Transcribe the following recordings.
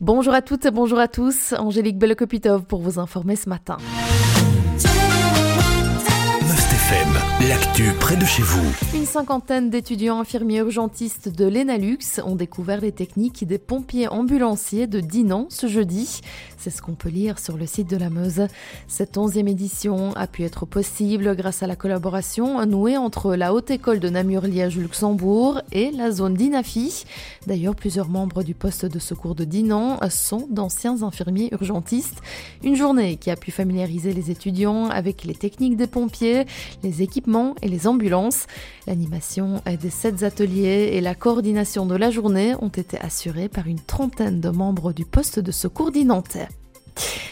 Bonjour à toutes et bonjour à tous, Angélique Belokopitov pour vous informer ce matin. L'actu près de chez vous. Une cinquantaine d'étudiants infirmiers urgentistes de l'Enalux ont découvert les techniques des pompiers ambulanciers de Dinan ce jeudi. C'est ce qu'on peut lire sur le site de la Meuse. Cette onzième édition a pu être possible grâce à la collaboration nouée entre la Haute École de Namur-Liège-Luxembourg et la zone d'Inafi. D'ailleurs, plusieurs membres du poste de secours de Dinan sont d'anciens infirmiers urgentistes. Une journée qui a pu familiariser les étudiants avec les techniques des pompiers, les équipements et les ambulances. L'animation des sept ateliers et la coordination de la journée ont été assurées par une trentaine de membres du poste de secours dinantais.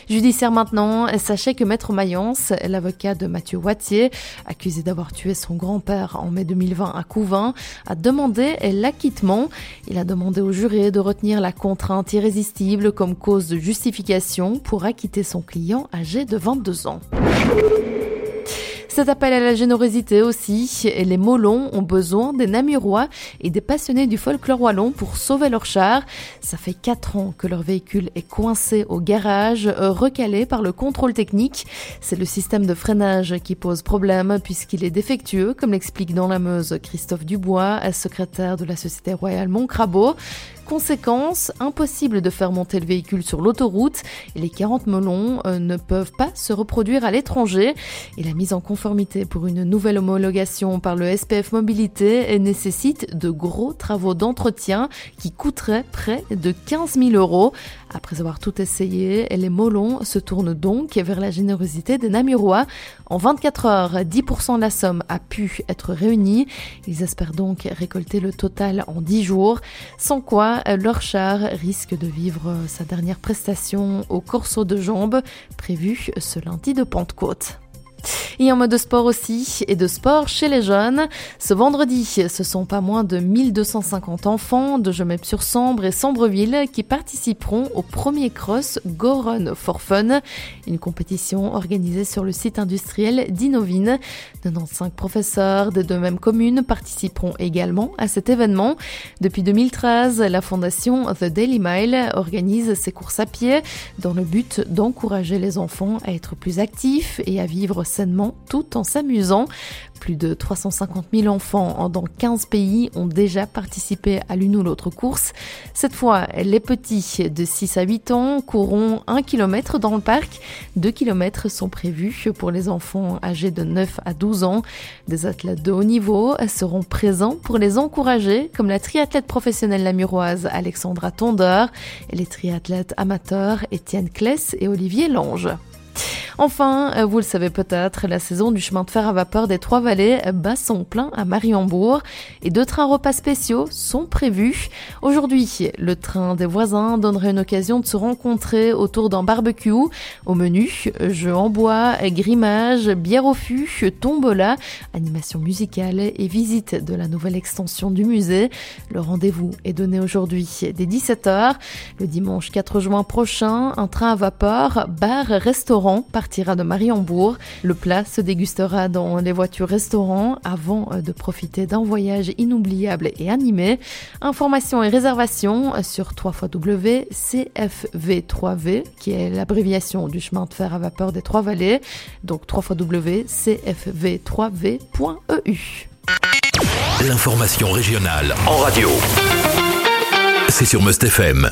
Judiciaire maintenant, sachez que Maître Mayence, l'avocat de Mathieu Wattier, accusé d'avoir tué son grand-père en mai 2020 à Couvin, a demandé l'acquittement. Il a demandé au juré de retenir la contrainte irrésistible comme cause de justification pour acquitter son client âgé de 22 ans. Cet appel à la générosité aussi, les Molons ont besoin des Namurois et des passionnés du folklore wallon pour sauver leur char. Ça fait 4 ans que leur véhicule est coincé au garage, euh, recalé par le contrôle technique. C'est le système de freinage qui pose problème puisqu'il est défectueux, comme l'explique dans la Meuse Christophe Dubois, secrétaire de la Société Royale Montcrabeau. Conséquence, impossible de faire monter le véhicule sur l'autoroute et les 40 melons euh, ne peuvent pas se reproduire à l'étranger. Et la mise en conformité pour une nouvelle homologation par le SPF Mobilité nécessite de gros travaux d'entretien qui coûteraient près de 15 000 euros. Après avoir tout essayé, les molons se tournent donc vers la générosité des Namurois. En 24 heures, 10% de la somme a pu être réunie. Ils espèrent donc récolter le total en 10 jours, sans quoi leur char risque de vivre sa dernière prestation au Corso de Jambes, prévu ce lundi de Pentecôte. Et en mode sport aussi, et de sport chez les jeunes. Ce vendredi, ce sont pas moins de 1250 enfants de Jemep-sur-Sambre et Sambreville qui participeront au premier cross Go Run for Fun, une compétition organisée sur le site industriel d'Innovine. 95 professeurs des deux mêmes communes participeront également à cet événement. Depuis 2013, la fondation The Daily Mile organise ces courses à pied dans le but d'encourager les enfants à être plus actifs et à vivre tout en s'amusant. Plus de 350 000 enfants dans 15 pays ont déjà participé à l'une ou l'autre course. Cette fois, les petits de 6 à 8 ans courront 1 km dans le parc. 2 km sont prévus pour les enfants âgés de 9 à 12 ans. Des athlètes de haut niveau seront présents pour les encourager, comme la triathlète professionnelle lamuroise Alexandra Tondeur et les triathlètes amateurs Étienne Kless et Olivier Lange. Enfin, euh, vous le savez peut-être, la saison du chemin de fer à vapeur des Trois-Vallées bat son plein à Mariembourg et deux trains repas spéciaux sont prévus. Aujourd'hui, le train des voisins donnerait une occasion de se rencontrer autour d'un barbecue. Au menu, jeux en bois, grimage, bière au fût, tombola, animation musicale et visite de la nouvelle extension du musée. Le rendez-vous est donné aujourd'hui dès 17h. Le dimanche 4 juin prochain, un train à vapeur, bar, restaurant, partira de Mariembourg. Le plat se dégustera dans les voitures restaurants avant euh, de profiter d'un voyage inoubliable et animé. Informations et réservations sur www.cfv3v, qui est l'abréviation du chemin de fer à vapeur des Trois-Vallées, donc www.cfv3v.eu. L'information régionale en radio. C'est sur Must FM.